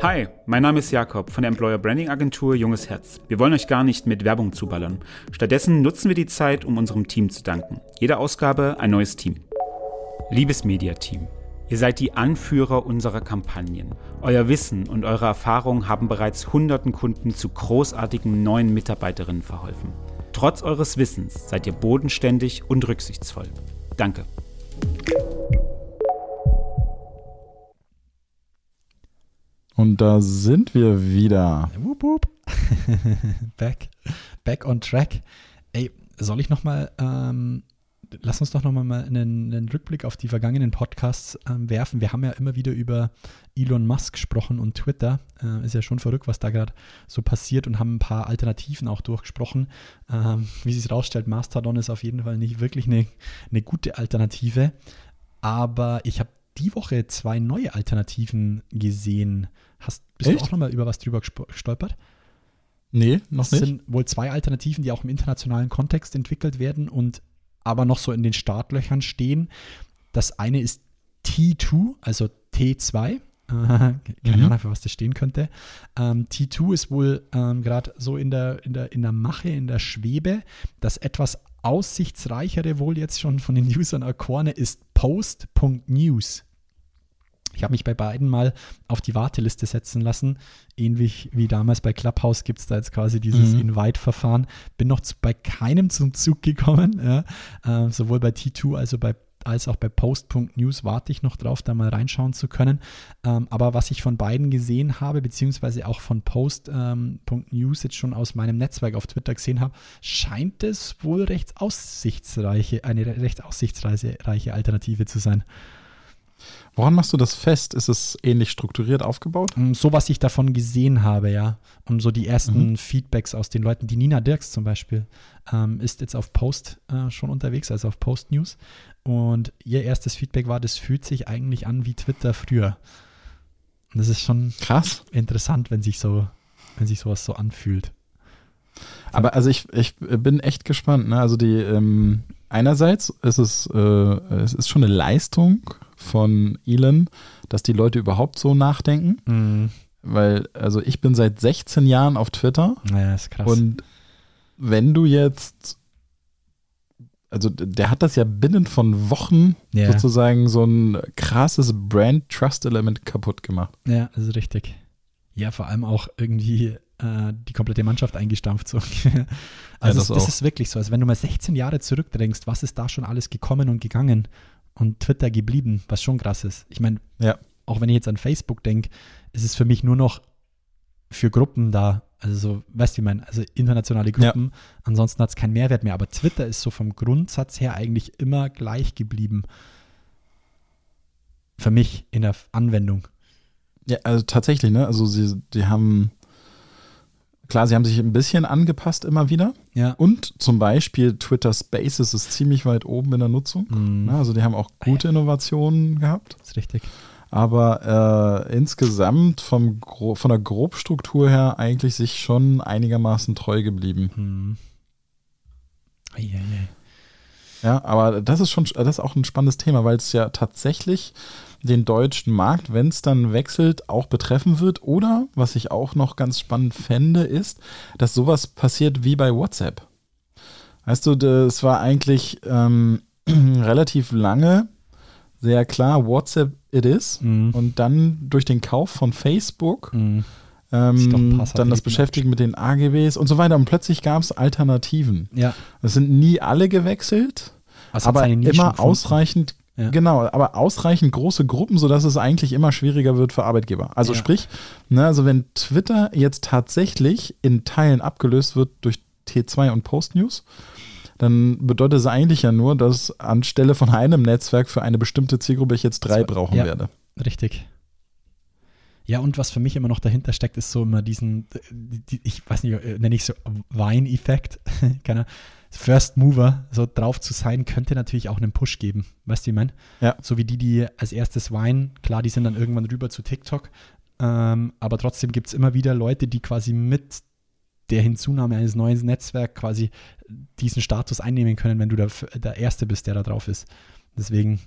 S6: Hi, mein Name ist Jakob von der Employer Branding Agentur Junges Herz. Wir wollen euch gar nicht mit Werbung zuballern. Stattdessen nutzen wir die Zeit, um unserem Team zu danken. Jede Ausgabe ein neues Team. Liebes Media-Team, ihr seid die Anführer unserer Kampagnen. Euer Wissen und eure Erfahrung haben bereits hunderten Kunden zu großartigen neuen Mitarbeiterinnen verholfen. Trotz eures Wissens seid ihr bodenständig und rücksichtsvoll. Danke.
S2: Und da sind wir wieder.
S3: Wup, wup. back, back on track. Ey, soll ich nochmal, ähm, lass uns doch nochmal mal einen, einen Rückblick auf die vergangenen Podcasts ähm, werfen. Wir haben ja immer wieder über Elon Musk gesprochen und Twitter. Äh, ist ja schon verrückt, was da gerade so passiert und haben ein paar Alternativen auch durchgesprochen. Ähm, wie sich rausstellt, Mastodon ist auf jeden Fall nicht wirklich eine, eine gute Alternative. Aber ich habe die Woche zwei neue Alternativen gesehen. Hast, bist
S2: Echt?
S3: du auch nochmal über was drüber gestolpert?
S2: Nee, noch
S3: Es
S2: nicht.
S3: sind wohl zwei Alternativen, die auch im internationalen Kontext entwickelt werden und aber noch so in den Startlöchern stehen. Das eine ist T2, also T2. Äh, keine
S2: Mhm.
S3: Ahnung, für was das stehen könnte. Ähm, T2 ist wohl ähm, gerade so in der, in, der, in der Mache, in der Schwebe. Das etwas aussichtsreichere wohl jetzt schon von den Usern erkorene ist Post.news. Ich habe mich bei beiden mal auf die Warteliste setzen lassen. Ähnlich wie damals bei Clubhouse gibt es da jetzt quasi dieses
S2: Mhm.
S3: Invite-Verfahren. Bin noch zu, bei keinem zum Zug gekommen. Ja. Ähm, sowohl bei T2 also bei, als auch bei Post.news warte ich noch drauf, da mal reinschauen zu können. Ähm, aber was ich von beiden gesehen habe, beziehungsweise auch von Post.news jetzt schon aus meinem Netzwerk auf Twitter gesehen habe, scheint es wohl recht aussichtsreiche, eine recht aussichtsreiche Alternative zu sein.
S2: Woran machst du das fest? Ist es ähnlich strukturiert aufgebaut?
S3: Mm, So, was ich davon gesehen habe, ja. Und so die ersten Feedbacks aus den Leuten. Die Nina Dirks zum Beispiel ähm, ist jetzt auf Post äh, schon unterwegs, also auf Post News. Und ihr erstes Feedback war, das fühlt sich eigentlich an wie Twitter früher. Und das ist schon
S2: Krass.
S3: interessant, wenn sich so, wenn sich sowas so anfühlt.
S2: Aber also ich, ich bin echt gespannt. Ne? Also die ähm, einerseits ist es, äh, es ist schon eine Leistung von Elon, dass die Leute überhaupt so nachdenken. Weil, also ich bin seit 16 Jahren auf Twitter
S3: Naja, ist krass.
S2: und wenn du jetzt, also der hat das ja binnen von Wochen
S3: Ja.
S2: sozusagen so ein krasses Brand-Trust-Element kaputt gemacht.
S3: ja, das ist richtig. Ja, vor allem auch irgendwie äh, die komplette Mannschaft eingestampft. So. also
S2: das
S3: das, das ist wirklich so. Also wenn du mal 16 Jahre zurückdenkst, was ist da schon alles gekommen und gegangen und Twitter geblieben, was schon krass ist. Ich meine,
S2: Ja.
S3: auch wenn ich jetzt an Facebook denke, ist es für mich nur noch für Gruppen da. Also so, weißt du, wie ich meine, also internationale
S2: Ja.
S3: Gruppen. Ansonsten hat es keinen Mehrwert mehr. Aber Twitter ist so vom Grundsatz her eigentlich immer gleich geblieben. Für mich in der Anwendung.
S2: Ja, also tatsächlich, ne? Also sie, die haben, klar, sie haben sich ein bisschen angepasst immer wieder.
S3: Ja.
S2: Und zum Beispiel Twitter Spaces ist ziemlich weit oben in der Nutzung.
S3: Mhm.
S2: Also die haben auch gute Innovationen gehabt.
S3: Das ist richtig.
S2: Aber äh, insgesamt vom Gro von der Grobstruktur her eigentlich sich schon einigermaßen treu geblieben.
S3: Hm. Eieiei.
S2: Ja, aber das ist schon, das ist auch ein spannendes Thema, weil es ja tatsächlich den deutschen Markt, wenn es dann wechselt, auch betreffen wird. Oder, was ich auch noch ganz spannend fände, ist, dass sowas passiert wie bei WhatsApp. Weißt du, das war eigentlich ähm, relativ lange sehr klar, WhatsApp it is.
S3: Mhm.
S2: Und dann durch den Kauf von Facebook
S3: Mhm.
S2: Ähm, dann das Beschäftigen mit den AGBs und so weiter. Und plötzlich gab es Alternativen.
S3: Ja,
S2: Es sind nie alle gewechselt,
S3: also
S2: aber immer ausreichend,
S3: Ja.
S2: genau, aber ausreichend große Gruppen, sodass es eigentlich immer schwieriger wird für Arbeitgeber. Also
S3: Ja.
S2: sprich, ne, also wenn Twitter jetzt tatsächlich in Teilen abgelöst wird durch T2 und Post News, dann bedeutet es eigentlich ja nur, dass anstelle von einem Netzwerk für eine bestimmte Zielgruppe ich jetzt drei brauchen
S3: ja.
S2: werde.
S3: Richtig. Ja, und was für mich immer noch dahinter steckt, ist so immer diesen, die, die, ich weiß nicht, äh, nenne ich so Wein-Effekt, keine Ahnung. First Mover, so drauf zu sein, könnte natürlich auch einen Push geben. Weißt du, wie ich meine?
S2: Ja.
S3: So wie die, die als erstes Wein, klar, die sind dann irgendwann rüber zu TikTok, ähm, aber trotzdem gibt es immer wieder Leute, die quasi mit der Hinzunahme eines neuen Netzwerks quasi diesen Status einnehmen können, wenn du der, der Erste bist, der da drauf ist. Deswegen,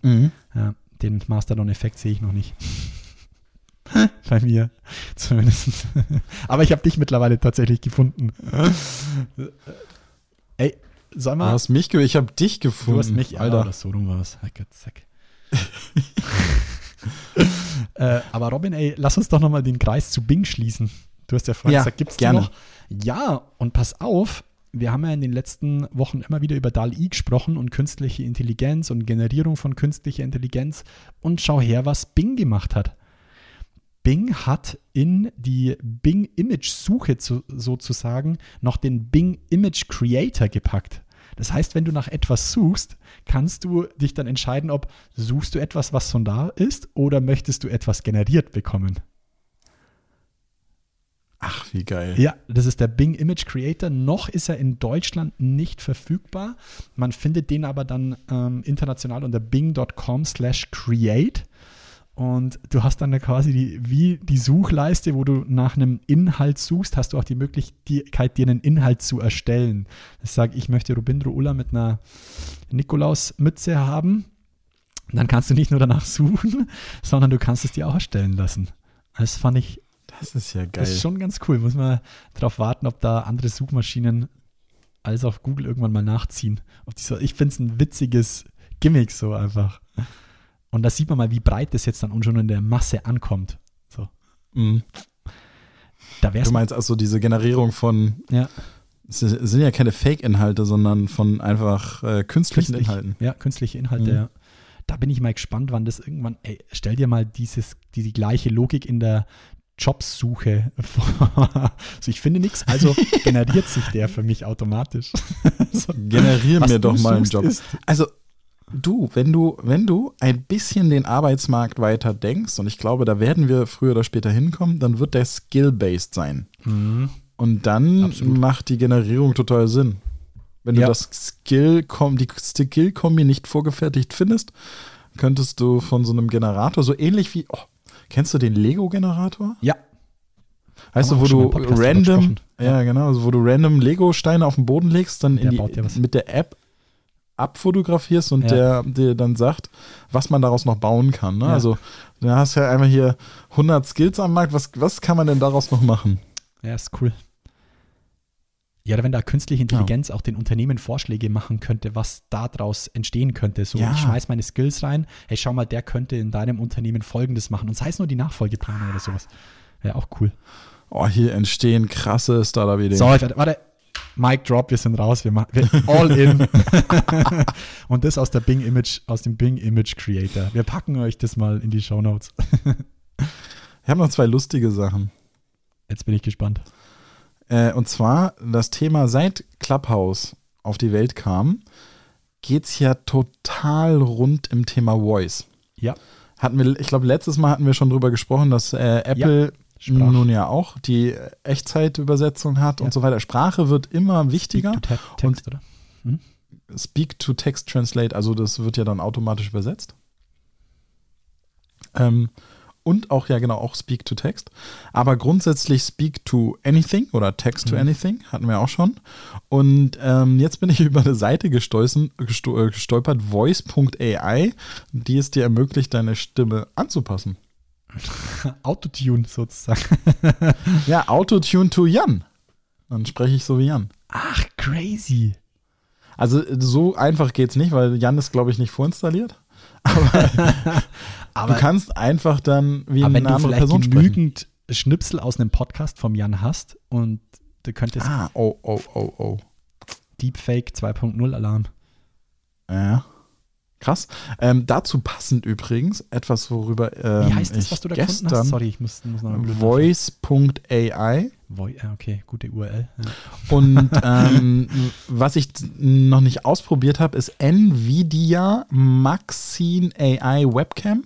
S3: ja, den Mastodon-Effekt sehe ich noch nicht. Bei mir zumindest. Aber ich habe dich mittlerweile tatsächlich gefunden. Ey, sag
S2: Du
S3: mal,
S2: hast mich, ich habe dich gefunden.
S3: du hast mich,
S2: Alter.
S3: Alter. so rum war es. Zack. äh, aber Robin, ey, lass uns doch nochmal den Kreis zu Bing schließen. Du hast ja vorhin
S2: Ja,
S3: gesagt, gibt's die
S2: gerne.
S3: noch? Ja, und pass auf, wir haben ja in den letzten Wochen immer wieder über DAL-I gesprochen und künstliche Intelligenz und Generierung von künstlicher Intelligenz. Und schau her, was Bing gemacht hat. Bing hat in die Bing Image Suche zu, sozusagen noch den Bing Image Creator gepackt. Das heißt, wenn du nach etwas suchst, kannst du dich dann entscheiden, ob suchst du etwas, was schon da ist, oder möchtest du etwas generiert bekommen.
S2: Ach, wie geil.
S3: Ja, das ist der Bing Image Creator. Noch ist er in Deutschland nicht verfügbar. Man findet den aber dann ähm, international unter bing.com slash create. Und du hast dann quasi die, wie die Suchleiste, wo du nach einem Inhalt suchst, hast du auch die Möglichkeit, dir einen Inhalt zu erstellen. Ich sage, ich möchte Robindro Ulla mit einer Nikolausmütze haben. Dann kannst du nicht nur danach suchen, sondern du kannst es dir auch erstellen lassen. Das fand ich
S2: Das ist ja geil.
S3: das ist schon ganz cool. Muss man darauf warten, ob da andere Suchmaschinen als auch Google irgendwann mal nachziehen. Ich finde es ein witziges Gimmick so einfach. Und da sieht man mal, wie breit das jetzt dann schon in der Masse ankommt. So.
S2: Mhm.
S3: Da wäre
S2: Du
S3: es
S2: meinst also diese Generierung von,
S3: ja,
S2: es sind ja keine Fake-Inhalte, sondern von einfach äh, künstlichen
S3: künstlich,
S2: Inhalten.
S3: ja, künstliche Inhalte,
S2: Mhm.
S3: ja. Da bin ich mal gespannt, wann das irgendwann, ey, stell dir mal dieses, die, die gleiche Logik in der Jobsuche vor. also ich finde nichts, also generiert sich der für mich automatisch. so.
S2: Generier
S3: Was
S2: mir doch mal einen Job.
S3: ist-
S2: Also, du, wenn du, wenn du ein bisschen den Arbeitsmarkt weiter denkst, und ich glaube, da werden wir früher oder später hinkommen, dann wird der skill-based sein.
S3: Mhm.
S2: Und dann
S3: Absolut.
S2: macht die Generierung total Sinn. Wenn du
S3: Ja.
S2: das Skill, die Skill-Kombi nicht vorgefertigt findest, könntest du von so einem Generator, so ähnlich wie, oh, kennst du den Lego-Generator?
S3: Ja,
S2: Weißt
S3: Haben
S2: du, wo du random, ja, genau, also wo du random Lego-Steine auf den Boden legst, dann
S3: Der
S2: die, mit der App abfotografierst und
S3: Ja.
S2: der dir dann sagt, was man daraus noch bauen kann. Ne?
S3: Ja.
S2: Also, du hast ja einmal hier 100 Skills am Markt, was, was kann man denn daraus noch machen?
S3: ja, ist cool. Ja, wenn da künstliche Intelligenz auch den Unternehmen Vorschläge machen könnte, was daraus entstehen könnte. So,
S2: Ja.
S3: ich schmeiß meine Skills rein, hey, schau mal, der könnte in deinem Unternehmen Folgendes machen. Und sei es nur die Nachfolgeplanung oder sowas. Wäre auch cool.
S2: Oh, hier entstehen krasse Startup-Ideen.
S3: So, warte, warte. Mic Drop, wir sind raus, wir machen wir all in. Und das aus der Bing Image, aus dem Bing Image Creator. Wir packen euch das mal in die Show Notes.
S2: Ich habe noch zwei lustige Sachen.
S3: Jetzt bin ich gespannt.
S2: Äh, und zwar das Thema, seit Clubhouse auf die Welt kam, geht es ja total rund im Thema Voice.
S3: Ja.
S2: Hatten wir, ich glaube, letztes Mal hatten wir schon drüber gesprochen, dass äh, Apple
S3: Sprach.
S2: nun ja auch die Echtzeitübersetzung hat
S3: Ja.
S2: und so weiter. Sprache wird immer wichtiger.
S3: Speak to te Text, oder?
S2: Speak to Text Translate, also das wird ja dann automatisch übersetzt. Ähm, und auch, ja genau, auch Speak to Text. Aber grundsätzlich Speak to Anything oder Text to
S3: Mhm.
S2: Anything hatten wir auch schon. Und ähm, jetzt bin ich über eine Seite gestoßen, gesto äh, gestolpert, voice.ai, die es dir ermöglicht, deine Stimme anzupassen.
S3: Autotune sozusagen.
S2: Ja, Autotune to Jan. Dann spreche ich so wie Jan.
S3: Ach, crazy.
S2: Also so einfach geht's nicht, weil Jan ist, glaube ich, nicht vorinstalliert.
S3: Aber,
S2: du kannst einfach dann wie
S3: aber wenn
S2: eine
S3: du
S2: andere Person sprechen.
S3: genügend Schnipsel aus einem Podcast vom Jan hast und du könntest
S2: Ah, oh, oh, oh, oh.
S3: Deepfake 2.0 Alarm.
S2: Ja. Krass. Ähm, dazu passend übrigens etwas, worüber ähm,
S3: Wie heißt das,
S2: ich
S3: was du da gefunden
S2: gestern
S3: hast? Sorry, ich muss, muss noch
S2: voice.ai
S3: Voi ah, okay, gute URL. Ja.
S2: und ähm, was ich noch nicht ausprobiert habe, ist Nvidia Maxine AI Webcam.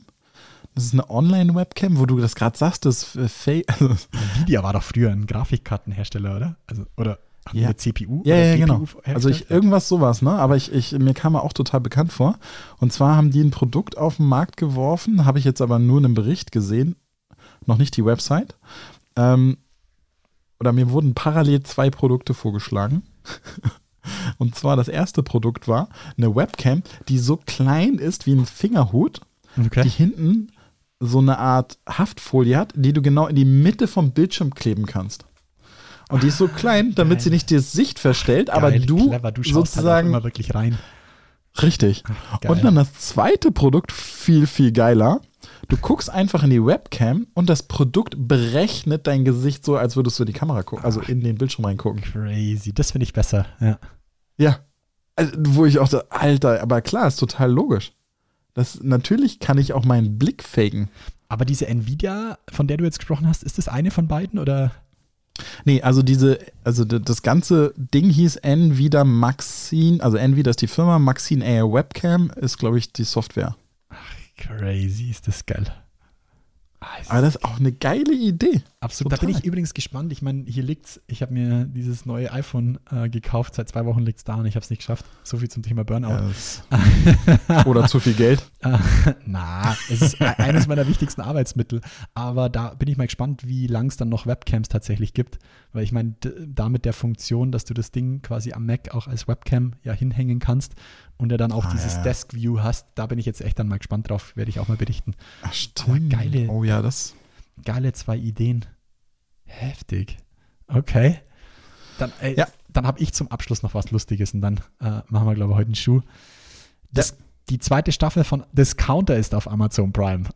S2: Das ist eine Online-Webcam, wo du das gerade sagst, das fake. Also,
S3: Nvidia war doch früher ein Grafikkartenhersteller, oder? Also, oder
S2: Ja.
S3: eine CPU?
S2: Ja, ja, genau. Also ich, irgendwas sowas, ne? Aber ich, ich, mir kam er auch total bekannt vor. Und zwar haben die ein Produkt auf den Markt geworfen, habe ich jetzt aber nur in einem Bericht gesehen, noch nicht die Website. Ähm, oder mir wurden parallel zwei Produkte vorgeschlagen. Und zwar das erste Produkt war eine Webcam, die so klein ist wie ein Fingerhut, die
S3: okay.
S2: hinten so eine Art Haftfolie hat, die du genau in die Mitte vom Bildschirm kleben kannst. Und die ist so klein, damit sie nicht die Sicht verstellt, aber
S3: Geil,
S2: du,
S3: clever, du schaust
S2: sozusagen
S3: halt immer wirklich rein.
S2: richtig.
S3: geil.
S2: Und dann das zweite Produkt, viel, viel geiler. Du guckst einfach in die Webcam und das Produkt berechnet dein Gesicht so, als würdest du in die Kamera gucken, also in den Bildschirm reingucken.
S3: Crazy, das finde ich besser. Ja.
S2: Ja. Also, wo ich auch so, Alter, aber klar, ist total logisch. Das, natürlich kann ich auch meinen Blick faken.
S3: Aber diese Nvidia, von der du jetzt gesprochen hast, ist das eine von beiden oder?
S2: Nee, also diese, also das ganze Ding hieß Nvidia Maxine, also Nvidia ist die Firma, Maxine Air Webcam ist, glaube ich, die Software.
S3: Crazy, ist das geil. Ah, ist
S2: Aber das ist auch eine geile Idee.
S3: Absolut. Da
S2: Total.
S3: bin ich übrigens gespannt. Ich meine, hier liegt's. Ich habe mir dieses neue iPhone äh, gekauft. Seit zwei Wochen liegt es da und ich habe es nicht geschafft. So viel zum Thema Burnout.
S2: Ja, Oder zu viel Geld.
S3: Äh, Na, es ist e- eines meiner wichtigsten Arbeitsmittel. Aber da bin ich mal gespannt, wie lang es dann noch Webcams tatsächlich gibt. Weil ich meine, d- da mit der Funktion, dass du das Ding quasi am Mac auch als Webcam ja hinhängen kannst und ja dann auch
S2: Ah,
S3: dieses
S2: ja.
S3: Desk View hast, da bin ich jetzt echt dann mal gespannt drauf. Werde ich auch mal berichten.
S2: Ach, stimmt.
S3: geile-
S2: Oh ja, das.
S3: Geile zwei Ideen. Heftig. Okay. Dann, ey,
S2: Ja.
S3: dann habe ich zum Abschluss noch was Lustiges und dann äh, machen wir, glaube ich, heute einen Schuh. Das, Die zweite Staffel von Discounter ist auf Amazon Prime.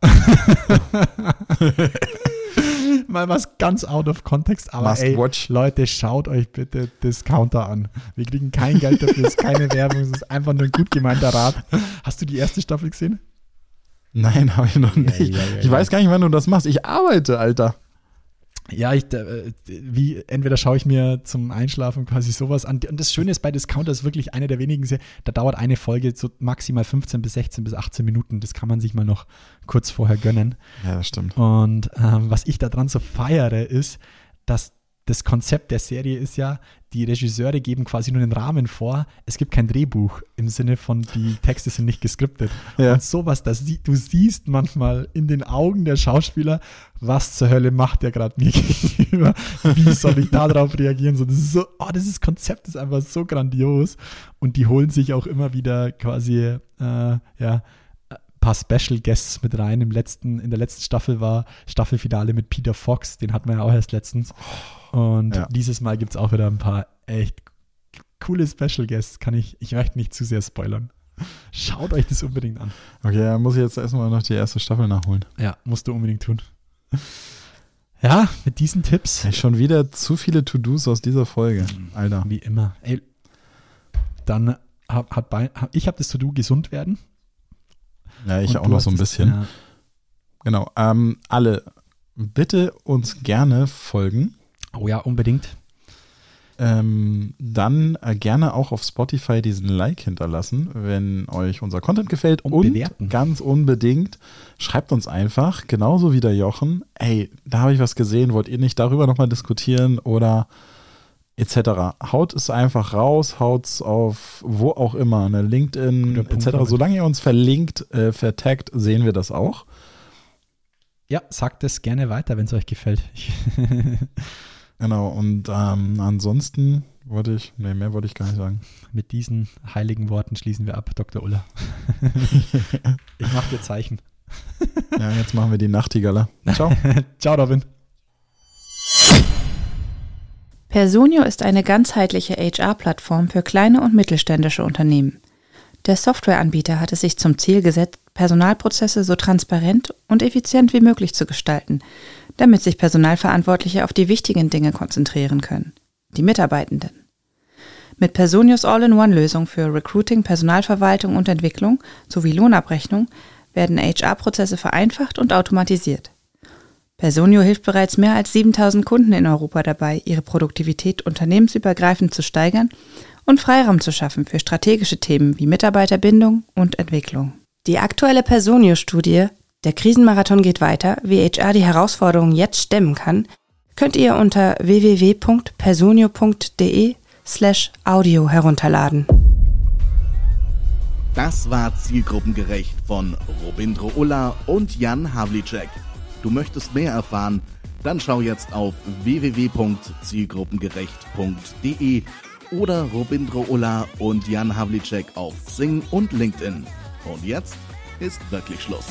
S3: Mal was ganz out of context, aber ey,
S2: watch.
S3: Leute, schaut euch bitte Discounter an. Wir kriegen kein Geld dafür, es ist keine Werbung, es ist einfach nur ein gut gemeinter Rat. Hast du die erste Staffel gesehen?
S2: Nein, habe ich noch nicht.
S3: ja, ja,
S2: ich
S3: ja.
S2: weiß gar nicht, wann du das machst. Ich arbeite, Alter.
S3: Ja, ich, äh, wie, entweder schaue ich mir zum Einschlafen quasi sowas an. Und das Schöne ist bei Discounter ist wirklich eine der wenigen, da dauert eine Folge so maximal 15 bis 16 bis 18 Minuten. Das kann man sich mal noch kurz vorher gönnen.
S2: Ja, das stimmt.
S3: Und ähm, was ich daran so feiere, ist, dass das Konzept der Serie ist ja, die Regisseure geben quasi nur den Rahmen vor. Es gibt kein Drehbuch im Sinne von, die Texte sind nicht geskriptet.
S2: Ja.
S3: Und sowas, das, du siehst manchmal in den Augen der Schauspieler, was zur Hölle macht der gerade mir gegenüber? Wie soll ich darauf reagieren? So, das ist so, oh, das Konzept ist einfach so grandios. Und die holen sich auch immer wieder quasi, äh, ja, paar Special Guests mit rein. Im letzten, in der letzten Staffel war Staffelfinale mit Peter Fox, den hatten wir ja auch erst letztens. Und
S2: Ja.
S3: dieses Mal gibt es auch wieder ein paar echt coole Special Guests. Kann ich, ich möchte nicht zu sehr spoilern. Schaut euch das unbedingt an.
S2: Okay, dann muss ich jetzt erstmal noch die erste Staffel nachholen.
S3: Ja, musst du unbedingt tun. Ja, mit diesen Tipps,
S2: Ey, schon wieder zu viele To-Dos aus dieser Folge. Alter.
S3: wie immer. Ey, dann hab, hat bei, hab, ich habe das To-Do gesund werden.
S2: Ja, ich
S3: Und
S2: auch noch so ein
S3: das-
S2: bisschen.
S3: Ja,
S2: Genau. Ähm, alle, bitte uns gerne folgen.
S3: Oh ja, unbedingt.
S2: Ähm, dann äh, gerne auch auf Spotify diesen Like hinterlassen, wenn euch unser Content gefällt.
S3: Und bewerten.
S2: ganz unbedingt, schreibt uns einfach, genauso wie der Jochen, ey, da habe ich was gesehen, wollt ihr nicht darüber nochmal diskutieren oder etc. Haut es einfach raus, haut's auf wo auch immer, ne, LinkedIn etc. Solange ihr uns verlinkt, äh, vertaggt, sehen wir das auch.
S3: Ja, sagt es gerne weiter, wenn es euch gefällt.
S2: Genau, und ähm, ansonsten wollte ich, nee, mehr wollte ich gar nicht sagen.
S3: mit diesen heiligen Worten schließen wir ab, Dr. Ulla. ich mache dir Zeichen.
S2: Ja, jetzt machen wir die Nachtigaller. Ciao.
S3: Ciao, Robin.
S1: Personio ist eine ganzheitliche HR-Plattform für kleine und mittelständische Unternehmen. Der Softwareanbieter hat es sich zum Ziel gesetzt, Personalprozesse so transparent und effizient wie möglich zu gestalten, damit sich Personalverantwortliche auf die wichtigen Dinge konzentrieren können, die Mitarbeitenden. Mit Personius All-in-One-Lösung für Recruiting, Personalverwaltung und Entwicklung sowie Lohnabrechnung werden HR-Prozesse vereinfacht und automatisiert. Personio hilft bereits mehr als 7000 Kunden in Europa dabei, ihre Produktivität unternehmensübergreifend zu steigern und Freiraum zu schaffen für strategische Themen wie Mitarbeiterbindung und Entwicklung. Die aktuelle Personio-Studie Der Krisenmarathon geht weiter, wie HR die Herausforderungen jetzt stemmen kann, könnt ihr unter www.personio.de slash audio herunterladen.
S5: Das war Zielgruppengerecht von Robindro Ulla und Jan Havlicek. Du möchtest mehr erfahren? Dann schau jetzt auf www.zielgruppengerecht.de oder Robindro Ulla und Jan Havlicek auf Xing und LinkedIn. Und jetzt ist wirklich Schluss.